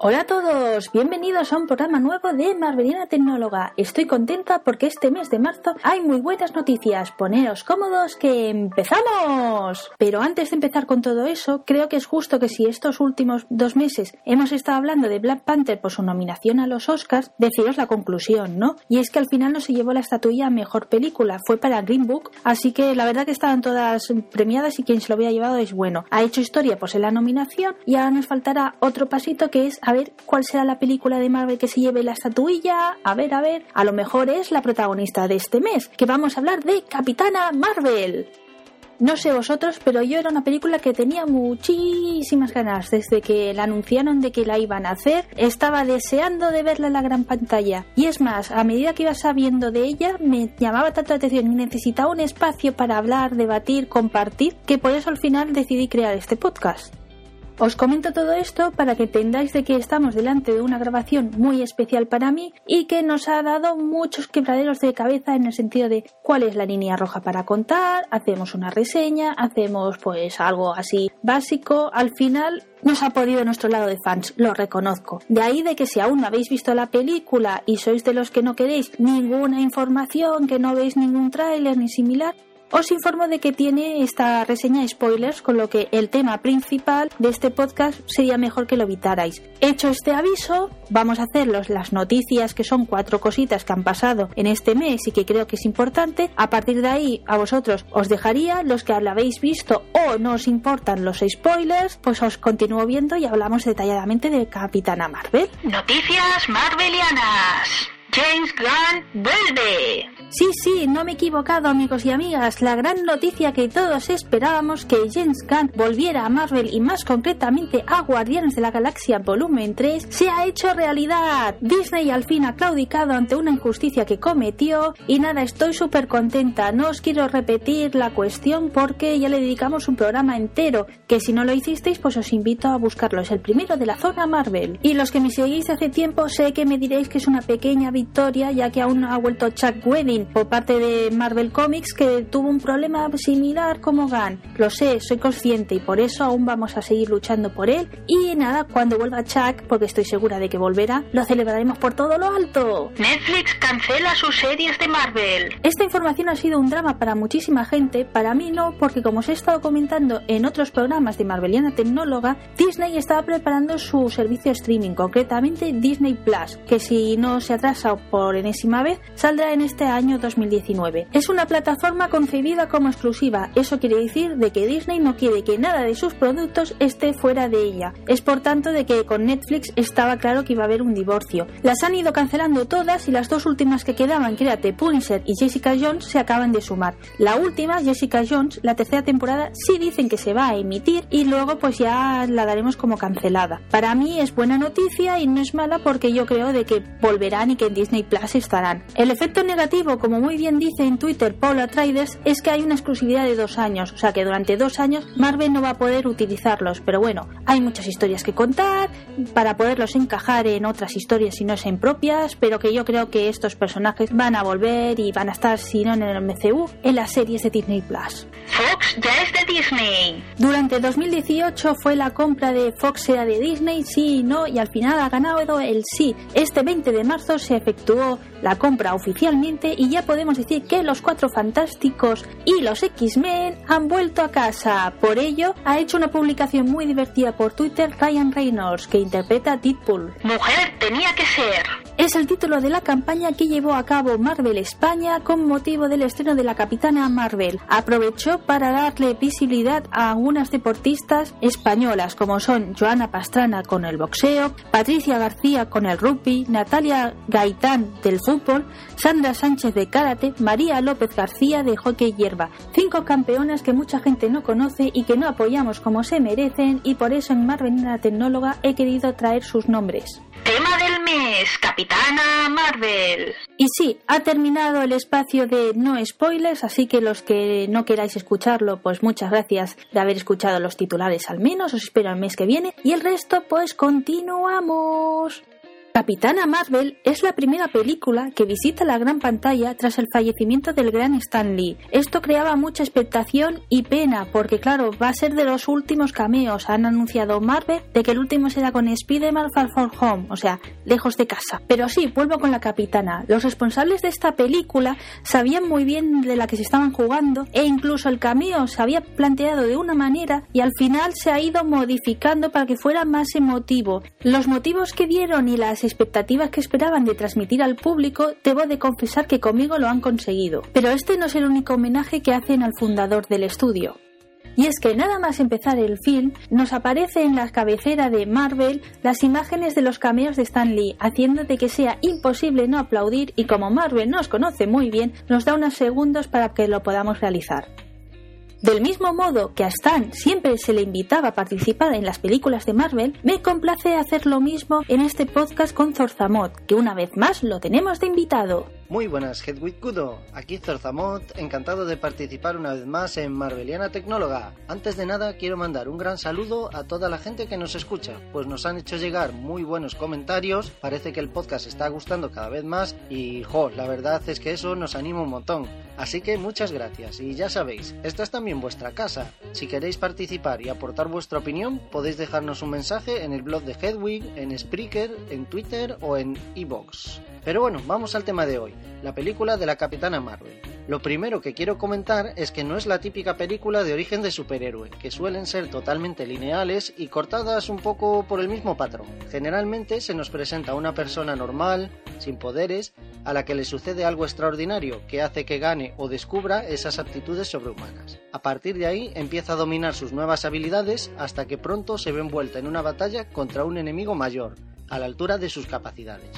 Hola a todos, bienvenidos a un programa nuevo de Marvelina Tecnóloga. Estoy contenta porque este mes de marzo hay muy buenas noticias. Poneos cómodos que empezamos. Pero antes de empezar con todo eso, creo que es justo que si estos últimos dos meses hemos estado hablando de Black Panther por su nominación a los Oscars, deciros la conclusión, ¿no? Y es que al final no se llevó la estatuilla a mejor película, fue para Green Book, así que la verdad que estaban todas premiadas y quien se lo había llevado es bueno. Ha hecho historia pues en la nominación y ahora nos faltará otro pasito que es a ver cuál será la película de Marvel que se lleve la estatuilla. A ver, a ver, a lo mejor es la protagonista de este mes, que vamos a hablar de Capitana Marvel. No sé vosotros, pero yo era una película que tenía muchísimas ganas desde que la anunciaron de que la iban a hacer. Estaba deseando de verla en la gran pantalla. Y es más, a medida que iba sabiendo de ella, me llamaba tanto la atención y necesitaba un espacio para hablar, debatir, compartir, que por eso al final decidí crear este podcast. Os comento todo esto para que entendáis de que estamos delante de una grabación muy especial para mí y que nos ha dado muchos quebraderos de cabeza en el sentido de cuál es la línea roja para contar, hacemos una reseña, hacemos pues algo así básico, al final nos ha podido nuestro lado de fans, lo reconozco. De ahí de que si aún no habéis visto la película y sois de los que no queréis ninguna información, que no veis ningún tráiler ni similar, os informo de que tiene esta reseña spoilers, con lo que el tema principal de este podcast sería mejor que lo evitarais. Hecho este aviso, vamos a hacer las noticias, que son cuatro cositas que han pasado en este mes y que creo que es importante. A partir de ahí, a vosotros os dejaría, los que lo habéis visto o no os importan los spoilers, pues os continúo viendo y hablamos detalladamente de Capitana Marvel. Noticias Marvelianas. James Gunn vuelve. Sí, sí, no me he equivocado amigos y amigas. La gran noticia que todos esperábamos que James Gunn volviera a Marvel y más concretamente a Guardianes de la Galaxia Volumen 3 se ha hecho realidad. Disney al fin ha claudicado ante una injusticia que cometió y nada, estoy súper contenta. No os quiero repetir la cuestión porque ya le dedicamos un programa entero que si no lo hicisteis pues os invito a buscarlo. Es el primero de la zona Marvel. Y los que me seguís hace tiempo sé que me diréis que es una pequeña victoria ya que aún no ha vuelto Chuck Wedding por parte de Marvel Comics que tuvo un problema similar como Gunn. Lo sé, soy consciente y por eso aún vamos a seguir luchando por él. Y nada, cuando vuelva Chuck, porque estoy segura de que volverá, lo celebraremos por todo lo alto. Netflix cancela sus series de Marvel. Esta información ha sido un drama para muchísima gente, para mí no, porque como os he estado comentando en otros programas de Marveliana Tecnóloga, Disney estaba preparando su servicio streaming, concretamente Disney Plus, que si no se atrasa por enésima vez, saldrá en este año 2019. Es una plataforma concebida como exclusiva, eso quiere decir de que Disney no quiere que nada de sus productos esté fuera de ella. Es por tanto de que con Netflix estaba claro que iba a haber un divorcio. Las han ido cancelando todas y las dos últimas que quedaban, The Punisher y Jessica Jones, se acaban de sumar. La última, Jessica Jones, la tercera temporada, sí dicen que se va a emitir y luego pues ya la daremos como cancelada. Para mí es buena noticia y no es mala porque yo creo de que volverán y que en Disney Plus estarán. El efecto negativo, como muy bien dice en Twitter Paula Traders, es que hay una exclusividad de dos años, o sea que durante dos años Marvel no va a poder utilizarlos. Pero bueno, hay muchas historias que contar para poderlos encajar en otras historias si no sean propias, pero que yo creo que estos personajes van a volver y van a estar, si no en el MCU, en las series de Disney Plus. Fox ya es de Disney. Durante 2018 fue la compra de Fox era de Disney, sí y no, y al final ha ganado el sí. Este 20 de marzo se efectuó la compra oficialmente y ya podemos decir que los Cuatro Fantásticos y los X-Men han vuelto a casa. Por ello, ha hecho una publicación muy divertida por Twitter Ryan Reynolds, que interpreta a Deadpool. Mujer tenía que ser. Es el título de la campaña que llevó a cabo Marvel España con motivo del estreno de la Capitana Marvel. Aprovechó para darle visibilidad a algunas deportistas españolas como son Joana Pastrana con el boxeo, Patricia García con el rugby, Natalia Gaitán del fútbol, Sandra Sánchez de karate, María López García de hockey hierba. Cinco campeonas que mucha gente no conoce y que no apoyamos como se merecen y por eso en Marvelina Tecnóloga he querido traer sus nombres. Capitana Marvel. Y sí, ha terminado el espacio de no spoilers, así que los que no queráis escucharlo, pues muchas gracias de haber escuchado los titulares al menos, os espero el mes que viene y el resto pues continuamos. Capitana Marvel es la primera película que visita la gran pantalla tras el fallecimiento del gran Stan Lee. Esto creaba mucha expectación y pena porque claro, va a ser de los últimos cameos. Han anunciado Marvel de que el último será con Spider-Man Far From Home, o sea, lejos de casa. Pero sí, vuelvo con la Capitana. Los responsables de esta película sabían muy bien de la que se estaban jugando e incluso el cameo se había planteado de una manera y al final se ha ido modificando para que fuera más emotivo. Los motivos que dieron y las expectativas que esperaban de transmitir al público, debo de confesar que conmigo lo han conseguido. Pero este no es el único homenaje que hacen al fundador del estudio. Y es que nada más empezar el film, nos aparece en la cabecera de Marvel las imágenes de los cameos de Stan Lee, haciendo de que sea imposible no aplaudir y como Marvel nos conoce muy bien, nos da unos segundos para que lo podamos realizar. Del mismo modo que a Stan siempre se le invitaba a participar en las películas de Marvel, me complace hacer lo mismo en este podcast con Zorzamot, que una vez más lo tenemos de invitado. Muy buenas, Hedwig Kudo. Aquí Zorzamot, encantado de participar una vez más en Marveliana Tecnóloga. Antes de nada, quiero mandar un gran saludo a toda la gente que nos escucha, pues nos han hecho llegar muy buenos comentarios. Parece que el podcast está gustando cada vez más y, jo, la verdad es que eso nos anima un montón. Así que muchas gracias. Y ya sabéis, esta es también vuestra casa. Si queréis participar y aportar vuestra opinión, podéis dejarnos un mensaje en el blog de Hedwig, en Spreaker, en Twitter o en iBox. Pero bueno, vamos al tema de hoy, la película de la Capitana Marvel. Lo primero que quiero comentar es que no es la típica película de origen de superhéroe, que suelen ser totalmente lineales y cortadas un poco por el mismo patrón. Generalmente se nos presenta una persona normal, sin poderes, a la que le sucede algo extraordinario que hace que gane o descubra esas aptitudes sobrehumanas. A partir de ahí empieza a dominar sus nuevas habilidades hasta que pronto se ve envuelta en una batalla contra un enemigo mayor, a la altura de sus capacidades.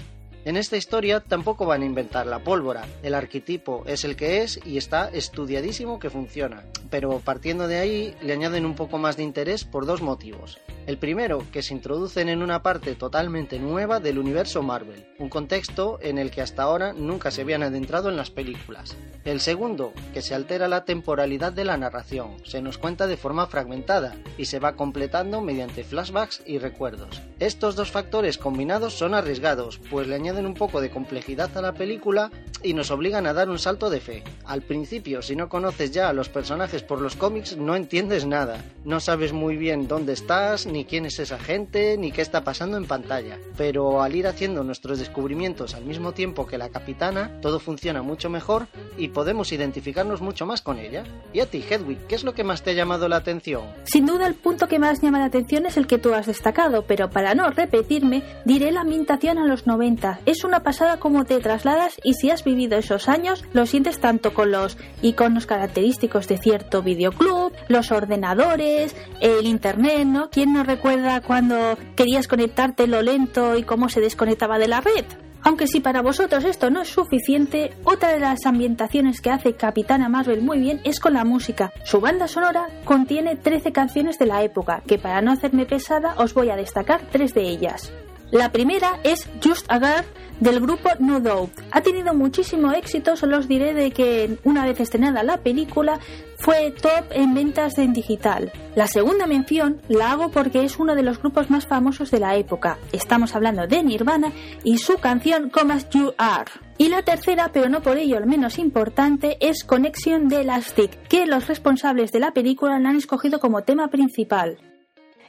En esta historia tampoco van a inventar la pólvora, el arquetipo es el que es y está estudiadísimo que funciona, pero partiendo de ahí le añaden un poco más de interés por dos motivos. El primero, que se introducen en una parte totalmente nueva del universo Marvel, un contexto en el que hasta ahora nunca se habían adentrado en las películas. El segundo, que se altera la temporalidad de la narración, se nos cuenta de forma fragmentada y se va completando mediante flashbacks y recuerdos. Estos dos factores combinados son arriesgados, pues le añaden un poco de complejidad a la película y nos obligan a dar un salto de fe. Al principio, si no conoces ya a los personajes por los cómics, no entiendes nada, no sabes muy bien dónde estás, ni quién es esa gente, ni qué está pasando en pantalla. Pero al ir haciendo nuestros descubrimientos al mismo tiempo que la capitana, todo funciona mucho mejor y podemos identificarnos mucho más con ella. Y a ti, Hedwig, ¿qué es lo que más te ha llamado la atención? Sin duda el punto que más llama la atención es el que tú has destacado, pero para no repetirme, diré la ambientación a los 90. Es una pasada como te trasladas y si has vivido esos años, lo sientes tanto con los iconos característicos de cierto videoclub, los ordenadores, el internet, ¿no? ¿Quién no recuerda cuando querías conectarte lo lento y cómo se desconectaba de la red? Aunque si para vosotros esto no es suficiente, otra de las ambientaciones que hace Capitana Marvel muy bien es con la música. Su banda sonora contiene 13 canciones de la época, que para no hacerme pesada os voy a destacar tres de ellas. La primera es Just a Girl del grupo No Doubt. Ha tenido muchísimo éxito, solo os diré de que una vez estrenada la película fue top en ventas en digital. La segunda mención la hago porque es uno de los grupos más famosos de la época. Estamos hablando de Nirvana y su canción Come As You Are. Y la tercera, pero no por ello el menos importante, es Connection de Elastic, que los responsables de la película la han escogido como tema principal.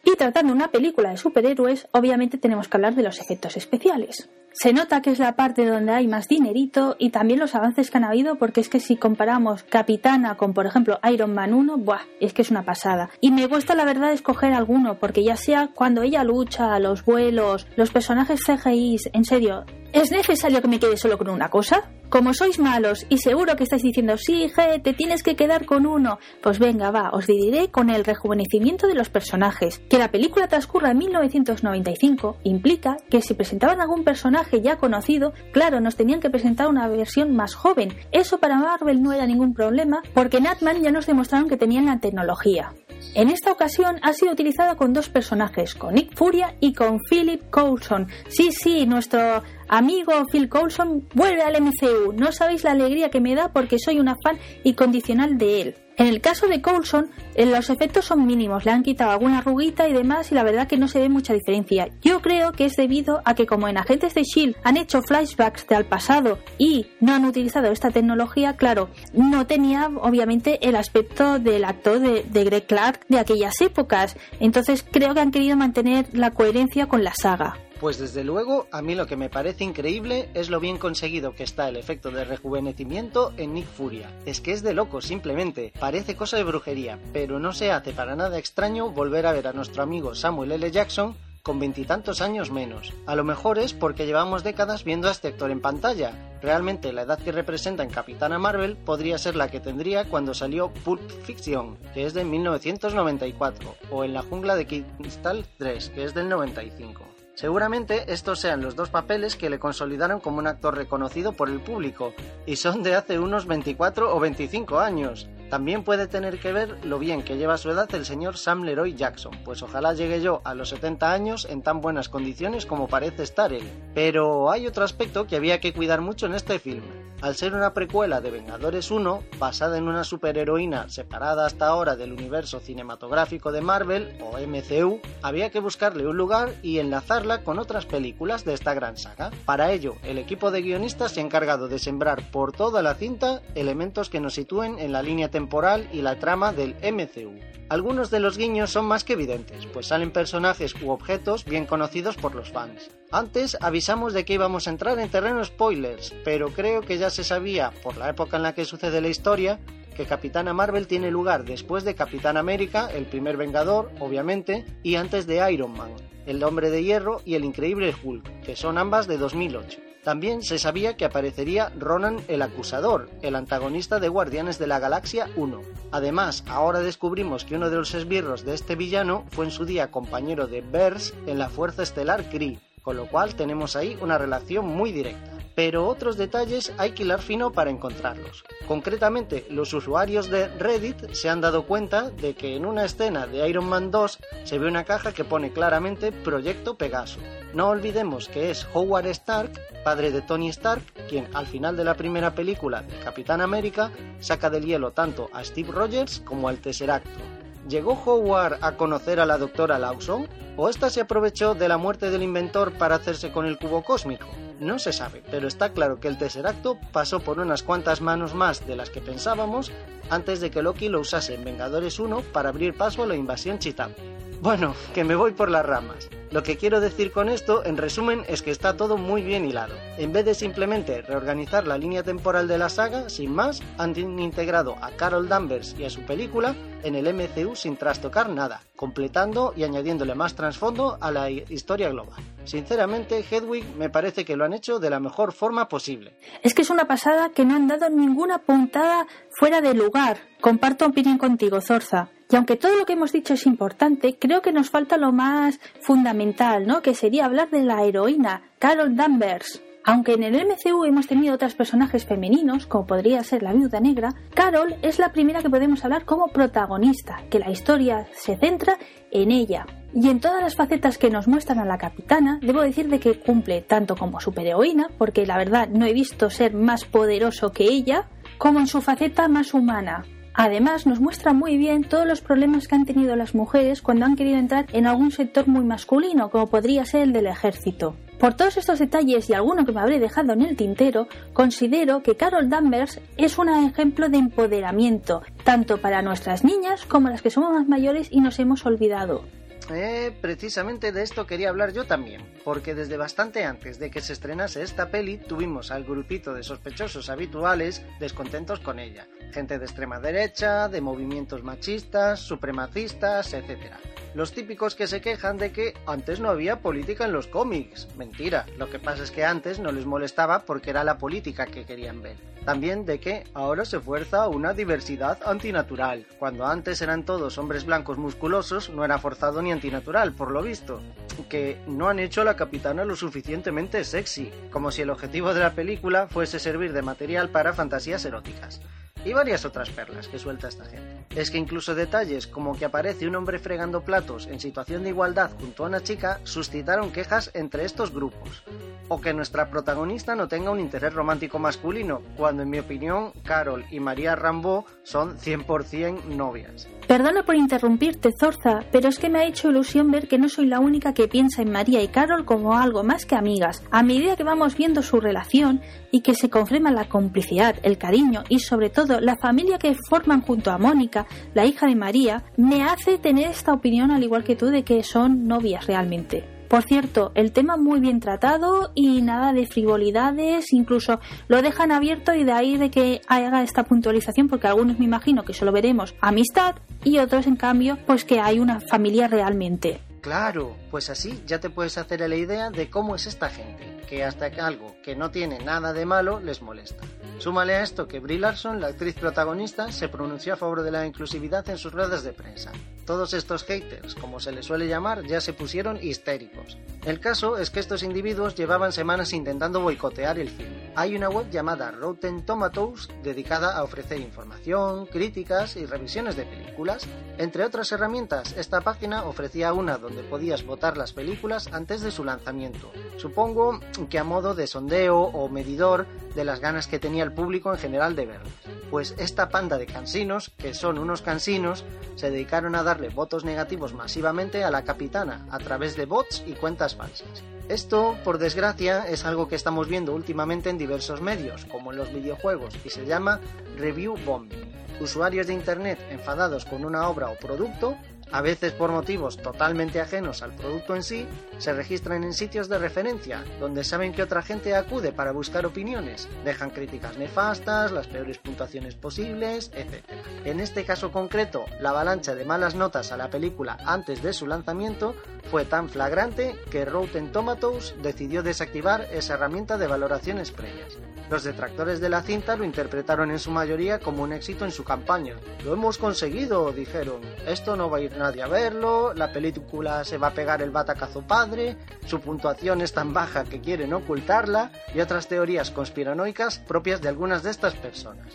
Y tratando una película de superhéroes, obviamente tenemos que hablar de los efectos especiales. Se nota que es la parte donde hay más dinerito y también los avances que han habido, porque es que si comparamos Capitana con, por ejemplo, Iron Man 1, ¡buah! Es que es una pasada. Y me gusta, la verdad, escoger alguno, porque ya sea cuando ella lucha, los vuelos, los personajes CGI, en serio, ¿es necesario que me quede solo con una cosa? Como sois malos y seguro que estáis diciendo, sí, je, te tienes que quedar con uno, pues venga, va, os diré con el rejuvenecimiento de los personajes. Que la película transcurra en 1995 implica que si presentaban algún personaje ya conocido, claro, nos tenían que presentar una versión más joven. Eso para Marvel no era ningún problema, porque Natman ya nos demostraron que tenían la tecnología. En esta ocasión ha sido utilizada con dos personajes, con Nick Furia y con Philip Coulson. Sí, sí, nuestro amigo Phil Coulson vuelve al MCU. No sabéis la alegría que me da porque soy una fan incondicional de él. En el caso de Coulson, eh, los efectos son mínimos, le han quitado alguna arruguita y demás y la verdad que no se ve mucha diferencia. Yo creo que es debido a que como en Agentes de Shield han hecho flashbacks del pasado y no han utilizado esta tecnología, claro, no tenía obviamente el aspecto del actor de, de Greg Clark de aquellas épocas. Entonces creo que han querido mantener la coherencia con la saga. Pues desde luego, a mí lo que me parece increíble es lo bien conseguido que está el efecto de rejuvenecimiento en Nick Furia. Es que es de loco, simplemente. Parece cosa de brujería, pero no se hace para nada extraño volver a ver a nuestro amigo Samuel L. Jackson con veintitantos años menos. A lo mejor es porque llevamos décadas viendo a este actor en pantalla. Realmente la edad que representa en Capitana Marvel podría ser la que tendría cuando salió Pulp Fiction, que es de 1994, o en La jungla de Cristal 3, que es del 95. Seguramente estos sean los dos papeles que le consolidaron como un actor reconocido por el público, y son de hace unos 24 o 25 años. También puede tener que ver lo bien que lleva su edad el señor Sam Leroy Jackson, pues ojalá llegue yo a los 70 años en tan buenas condiciones como parece estar él. Pero hay otro aspecto que había que cuidar mucho en este film. Al ser una precuela de Vengadores 1, basada en una superheroína separada hasta ahora del universo cinematográfico de Marvel, o MCU, había que buscarle un lugar y enlazarla con otras películas de esta gran saga. Para ello, el equipo de guionistas se ha encargado de sembrar por toda la cinta elementos que nos sitúen en la línea temporal y la trama del MCU. Algunos de los guiños son más que evidentes, pues salen personajes u objetos bien conocidos por los fans. Antes avisamos de que íbamos a entrar en terreno spoilers, pero creo que ya se sabía, por la época en la que sucede la historia, que Capitana Marvel tiene lugar después de Capitán América, el primer Vengador, obviamente, y antes de Iron Man, el Hombre de Hierro y el Increíble Hulk, que son ambas de 2008. También se sabía que aparecería Ronan el Acusador, el antagonista de Guardianes de la Galaxia 1. Además, ahora descubrimos que uno de los esbirros de este villano fue en su día compañero de Bers en la Fuerza Estelar Kree, con lo cual tenemos ahí una relación muy directa pero otros detalles hay que hilar fino para encontrarlos. Concretamente, los usuarios de Reddit se han dado cuenta de que en una escena de Iron Man 2 se ve una caja que pone claramente Proyecto Pegaso. No olvidemos que es Howard Stark, padre de Tony Stark, quien al final de la primera película de Capitán América saca del hielo tanto a Steve Rogers como al Tesseracto. ¿Llegó Howard a conocer a la doctora Lawson? ¿O esta se aprovechó de la muerte del inventor para hacerse con el cubo cósmico? No se sabe, pero está claro que el Tesseracto pasó por unas cuantas manos más de las que pensábamos antes de que Loki lo usase en Vengadores 1 para abrir paso a la invasión Chitauri. Bueno, que me voy por las ramas. Lo que quiero decir con esto, en resumen, es que está todo muy bien hilado. En vez de simplemente reorganizar la línea temporal de la saga, sin más, han integrado a Carol Danvers y a su película en el MCU sin trastocar nada, completando y añadiéndole más trasfondo a la historia global. Sinceramente, Hedwig me parece que lo han hecho de la mejor forma posible. Es que es una pasada que no han dado ninguna puntada fuera de lugar. Comparto opinión contigo, Zorza. Y aunque todo lo que hemos dicho es importante, creo que nos falta lo más fundamental, ¿no? Que sería hablar de la heroína, Carol Danvers. Aunque en el MCU hemos tenido otros personajes femeninos, como podría ser la Viuda Negra, Carol es la primera que podemos hablar como protagonista, que la historia se centra en ella. Y en todas las facetas que nos muestran a la capitana, debo decir de que cumple tanto como superheroína, porque la verdad no he visto ser más poderoso que ella, como en su faceta más humana, Además, nos muestra muy bien todos los problemas que han tenido las mujeres cuando han querido entrar en algún sector muy masculino, como podría ser el del ejército. Por todos estos detalles y alguno que me habré dejado en el tintero, considero que Carol Danvers es un ejemplo de empoderamiento, tanto para nuestras niñas como las que somos más mayores y nos hemos olvidado. Eh, precisamente de esto quería hablar yo también, porque desde bastante antes de que se estrenase esta peli tuvimos al grupito de sospechosos habituales descontentos con ella, gente de extrema derecha, de movimientos machistas, supremacistas, etc. Los típicos que se quejan de que antes no había política en los cómics. Mentira, lo que pasa es que antes no les molestaba porque era la política que querían ver. También de que ahora se fuerza una diversidad antinatural. Cuando antes eran todos hombres blancos musculosos, no era forzado ni antinatural, por lo visto. Que no han hecho a la capitana lo suficientemente sexy, como si el objetivo de la película fuese servir de material para fantasías eróticas. Y varias otras perlas que suelta esta gente. es que incluso detalles como que aparece un hombre fregando platos en situación de igualdad junto a una chica suscitaron quejas entre estos grupos. O que nuestra protagonista no tenga un interés romántico masculino, cuando en mi opinión Carol y María Rambo son 100% novias. Perdona por interrumpirte, Zorza, pero es que me ha hecho ilusión ver que no soy la única que piensa en María y Carol como algo más que amigas. A medida que vamos viendo su relación y que se confirma la complicidad, el cariño y sobre todo la familia que forman junto a Mónica, la hija de María, me hace tener esta opinión al igual que tú de que son novias realmente. Por cierto, el tema muy bien tratado y nada de frivolidades, incluso lo dejan abierto y de ahí de que haga esta puntualización, porque algunos me imagino que solo veremos amistad y otros en cambio pues que hay una familia realmente. Claro, pues así ya te puedes hacer la idea de cómo es esta gente, que hasta que algo que no tiene nada de malo les molesta. Súmale a esto que Brie Larson, la actriz protagonista, se pronunció a favor de la inclusividad en sus redes de prensa. Todos estos haters, como se les suele llamar, ya se pusieron histéricos. El caso es que estos individuos llevaban semanas intentando boicotear el film. Hay una web llamada Rotten Tomatoes dedicada a ofrecer información, críticas y revisiones de películas. Entre otras herramientas, esta página ofrecía una donde podías votar las películas antes de su lanzamiento. Supongo que a modo de sondeo o medidor de las ganas que tenía el público en general de verlas. Pues esta panda de cansinos, que son unos cansinos, se dedicaron a darle votos negativos masivamente a la capitana a través de bots y cuentas falsas. Esto, por desgracia, es algo que estamos viendo últimamente en diversos medios, como en los videojuegos, y se llama review bombing. Usuarios de Internet enfadados con una obra o producto a veces por motivos totalmente ajenos al producto en sí, se registran en sitios de referencia, donde saben que otra gente acude para buscar opiniones, dejan críticas nefastas, las peores puntuaciones posibles, etc. En este caso concreto, la avalancha de malas notas a la película antes de su lanzamiento fue tan flagrante que Rotten Tomatoes decidió desactivar esa herramienta de valoraciones previas. Los detractores de la cinta lo interpretaron en su mayoría como un éxito en su campaña. Lo hemos conseguido, dijeron. Esto no va a ir nadie a verlo, la película se va a pegar el batacazo padre, su puntuación es tan baja que quieren ocultarla y otras teorías conspiranoicas propias de algunas de estas personas.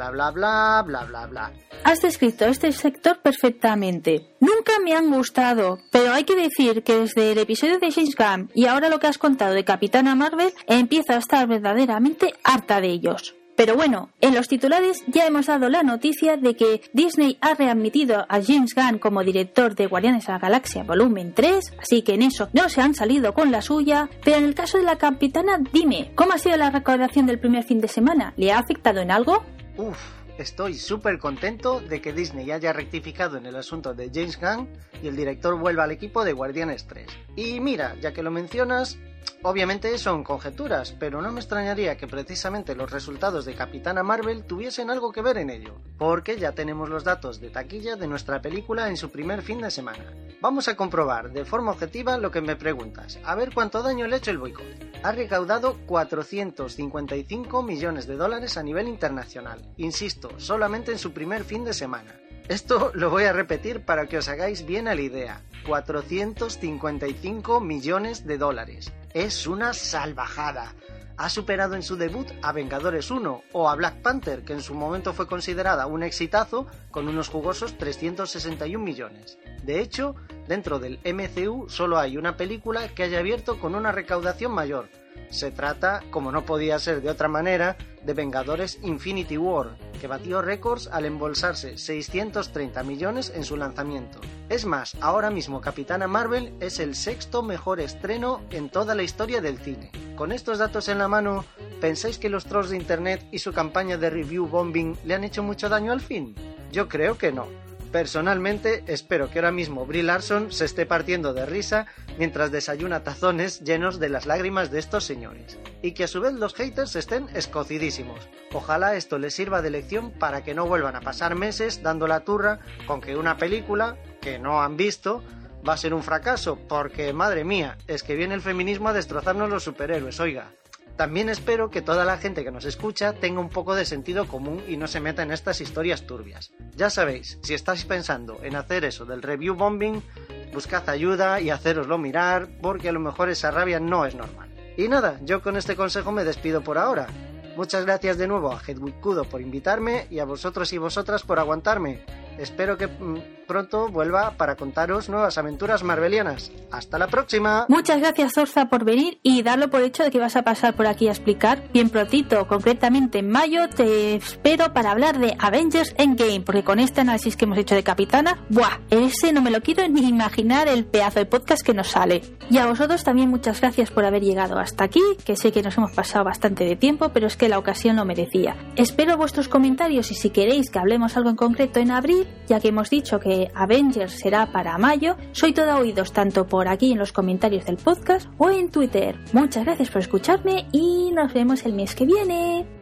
Bla bla bla, bla bla bla. Has descrito este sector perfectamente. Nunca me han gustado, pero hay que decir que desde el episodio de James Gunn y ahora lo que has contado de Capitana Marvel, empiezo a estar verdaderamente harta de ellos. Pero bueno, en los titulares ya hemos dado la noticia de que Disney ha readmitido a James Gunn como director de Guardianes de la Galaxia Volumen 3, así que en eso no se han salido con la suya. Pero en el caso de la capitana, dime, ¿cómo ha sido la recaudación del primer fin de semana? ¿Le ha afectado en algo? Uf, estoy súper contento de que Disney haya rectificado en el asunto de James Gunn y el director vuelva al equipo de Guardianes 3. Y mira, ya que lo mencionas, Obviamente son conjeturas, pero no me extrañaría que precisamente los resultados de Capitana Marvel tuviesen algo que ver en ello, porque ya tenemos los datos de taquilla de nuestra película en su primer fin de semana. Vamos a comprobar de forma objetiva lo que me preguntas, a ver cuánto daño le ha hecho el boicot. Ha recaudado 455 millones de dólares a nivel internacional, insisto, solamente en su primer fin de semana. Esto lo voy a repetir para que os hagáis bien a la idea. 455 millones de dólares. Es una salvajada. Ha superado en su debut a Vengadores 1 o a Black Panther, que en su momento fue considerada un exitazo con unos jugosos 361 millones. De hecho, dentro del MCU solo hay una película que haya abierto con una recaudación mayor. Se trata, como no podía ser de otra manera, de Vengadores Infinity War, que batió récords al embolsarse 630 millones en su lanzamiento. Es más, ahora mismo Capitana Marvel es el sexto mejor estreno en toda la historia del cine. Con estos datos en la mano, ¿pensáis que los trolls de Internet y su campaña de review bombing le han hecho mucho daño al fin? Yo creo que no. Personalmente espero que ahora mismo Brie Larson se esté partiendo de risa mientras desayuna tazones llenos de las lágrimas de estos señores. Y que a su vez los haters estén escocidísimos. Ojalá esto les sirva de lección para que no vuelvan a pasar meses dando la turra con que una película, que no han visto, va a ser un fracaso, porque madre mía, es que viene el feminismo a destrozarnos los superhéroes, oiga. También espero que toda la gente que nos escucha tenga un poco de sentido común y no se meta en estas historias turbias. Ya sabéis, si estáis pensando en hacer eso del review bombing, buscad ayuda y haceroslo mirar, porque a lo mejor esa rabia no es normal. Y nada, yo con este consejo me despido por ahora. Muchas gracias de nuevo a Hedwig Kudo por invitarme y a vosotros y vosotras por aguantarme. Espero que mm, pronto vuelva para contaros nuevas aventuras marvelianas. ¡Hasta la próxima! Muchas gracias, Zorza, por venir y darlo por hecho de que vas a pasar por aquí a explicar. Bien prontito, concretamente en mayo, te espero para hablar de Avengers Endgame, porque con este análisis que hemos hecho de Capitana, ¡buah! Ese no me lo quiero ni imaginar el pedazo de podcast que nos sale. Y a vosotros también muchas gracias por haber llegado hasta aquí, que sé que nos hemos pasado bastante de tiempo, pero es que la ocasión lo merecía. Espero vuestros comentarios y si queréis que hablemos algo en concreto en abril, ya que hemos dicho que Avengers será para mayo, soy toda oídos tanto por aquí en los comentarios del podcast o en Twitter. Muchas gracias por escucharme y nos vemos el mes que viene.